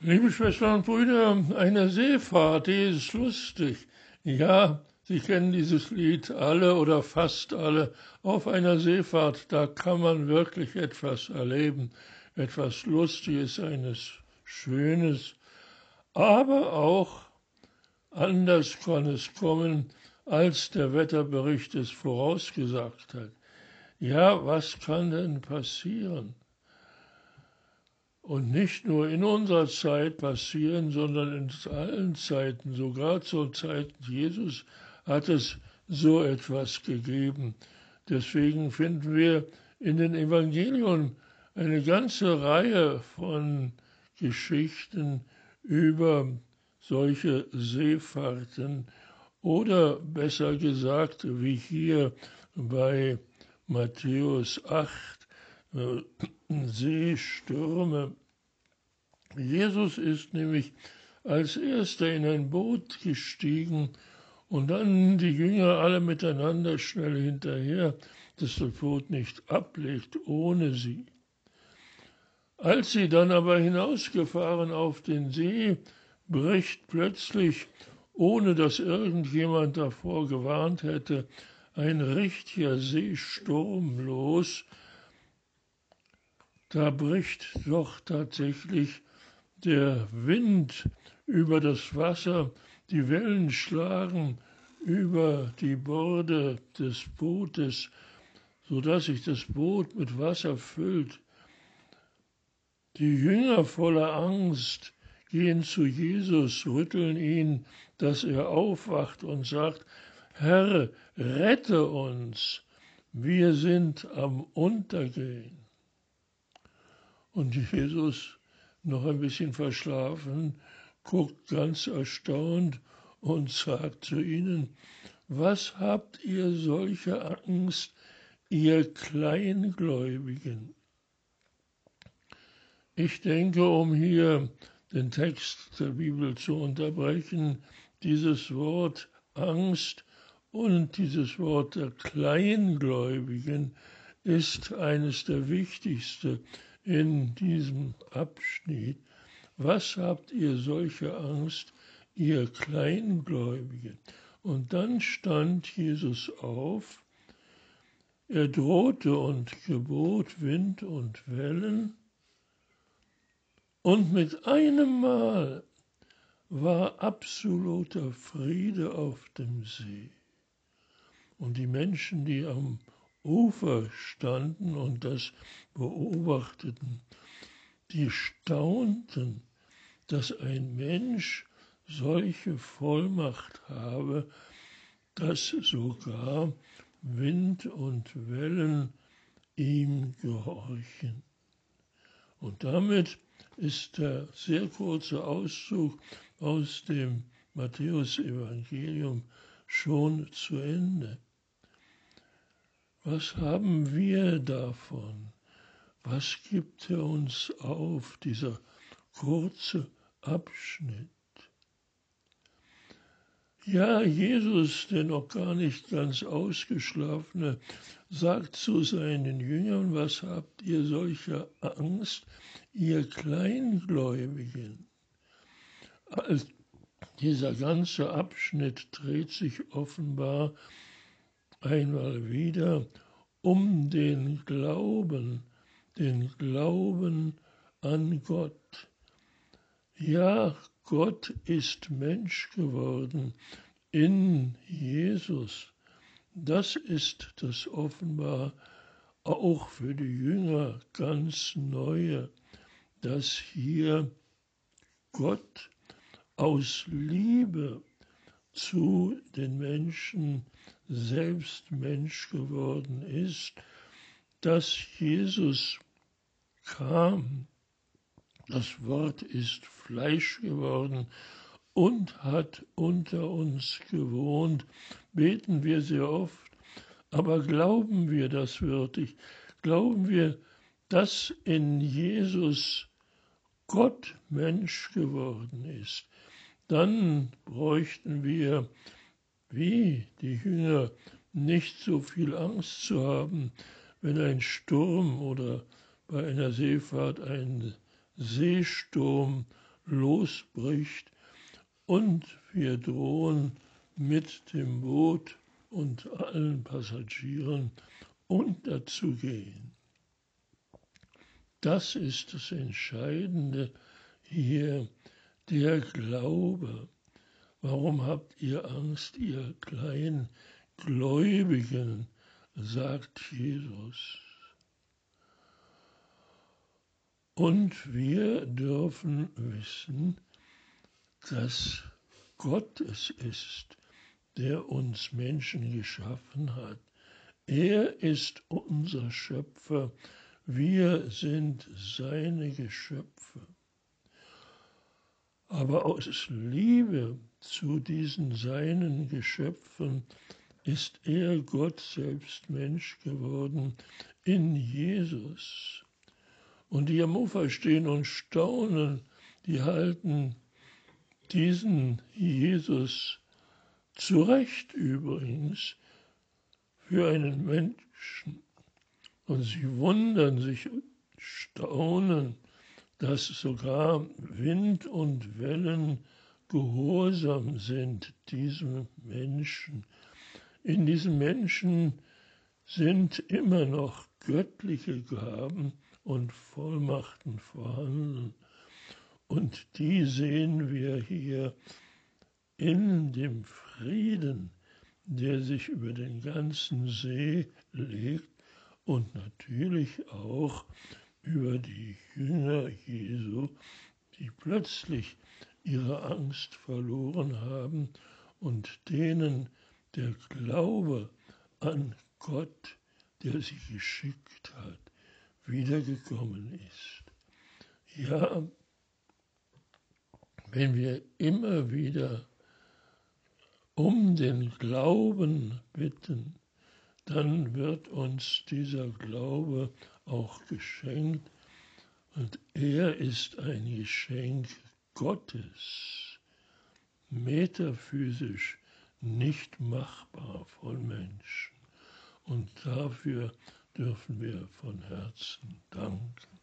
Liebe Schwestern und Brüder, eine Seefahrt, die ist lustig. Ja, Sie kennen dieses Lied alle oder fast alle. Auf einer Seefahrt, da kann man wirklich etwas erleben, etwas Lustiges, eines Schönes. Aber auch anders kann es kommen, als der Wetterbericht es vorausgesagt hat. Ja, was kann denn passieren? Und nicht nur in unserer Zeit passieren, sondern in allen Zeiten, sogar zur Zeit Jesus, hat es so etwas gegeben. Deswegen finden wir in den Evangelien eine ganze Reihe von Geschichten über solche Seefahrten oder besser gesagt, wie hier bei Matthäus 8, äh, Seestürme. Jesus ist nämlich als erster in ein Boot gestiegen und dann die Jünger alle miteinander schnell hinterher, dass das Boot nicht ablegt ohne sie. Als sie dann aber hinausgefahren auf den See, bricht plötzlich, ohne dass irgendjemand davor gewarnt hätte, ein richtiger Seesturm los. Da bricht doch tatsächlich der Wind über das Wasser die Wellen schlagen über die Borde des Bootes, so dass sich das Boot mit Wasser füllt. Die Jünger voller Angst gehen zu Jesus, rütteln ihn, dass er aufwacht und sagt, Herr, rette uns, wir sind am Untergehen. Und Jesus, noch ein bisschen verschlafen, guckt ganz erstaunt und sagt zu ihnen, was habt ihr solche Angst, ihr Kleingläubigen? Ich denke, um hier den Text der Bibel zu unterbrechen, dieses Wort Angst und dieses Wort der Kleingläubigen ist eines der wichtigsten in diesem Abschnitt, was habt ihr solche Angst, ihr Kleingläubigen? Und dann stand Jesus auf, er drohte und gebot Wind und Wellen, und mit einem Mal war absoluter Friede auf dem See. Und die Menschen, die am Ufer standen und das beobachteten, die staunten, dass ein Mensch solche Vollmacht habe, dass sogar Wind und Wellen ihm gehorchen. Und damit ist der sehr kurze Auszug aus dem Matthäusevangelium schon zu Ende. Was haben wir davon? Was gibt er uns auf, dieser kurze Abschnitt? Ja, Jesus, der noch gar nicht ganz ausgeschlafene, sagt zu seinen Jüngern, was habt ihr solche Angst, ihr Kleingläubigen? Also, dieser ganze Abschnitt dreht sich offenbar einmal wieder um den Glauben den Glauben an Gott. Ja, Gott ist Mensch geworden in Jesus. Das ist das offenbar auch für die Jünger ganz Neue, dass hier Gott aus Liebe zu den Menschen selbst Mensch geworden ist, dass Jesus kam, das Wort ist Fleisch geworden und hat unter uns gewohnt, beten wir sehr oft, aber glauben wir das wirklich? Glauben wir, dass in Jesus Gott Mensch geworden ist? Dann bräuchten wir, wie die Jünger, nicht so viel Angst zu haben, wenn ein Sturm oder bei einer Seefahrt ein Seesturm losbricht und wir drohen mit dem Boot und allen Passagieren unterzugehen. Das ist das Entscheidende hier, der Glaube. Warum habt ihr Angst, ihr kleinen Gläubigen, sagt Jesus. Und wir dürfen wissen, dass Gott es ist, der uns Menschen geschaffen hat. Er ist unser Schöpfer, wir sind seine Geschöpfe. Aber aus Liebe zu diesen seinen Geschöpfen ist er Gott selbst Mensch geworden in Jesus. Und die am Ufer stehen und staunen, die halten diesen Jesus zu Recht übrigens für einen Menschen. Und sie wundern sich, staunen, dass sogar Wind und Wellen gehorsam sind diesem Menschen. In diesem Menschen sind immer noch göttliche Gaben und Vollmachten vorhanden. Und die sehen wir hier in dem Frieden, der sich über den ganzen See legt und natürlich auch über die Jünger Jesu, die plötzlich ihre Angst verloren haben und denen der Glaube an Gott, der sie geschickt hat, wiedergekommen ist. Ja, wenn wir immer wieder um den Glauben bitten, dann wird uns dieser Glaube auch geschenkt und er ist ein Geschenk Gottes, metaphysisch nicht machbar von Menschen. Und dafür dürfen wir von Herzen danken.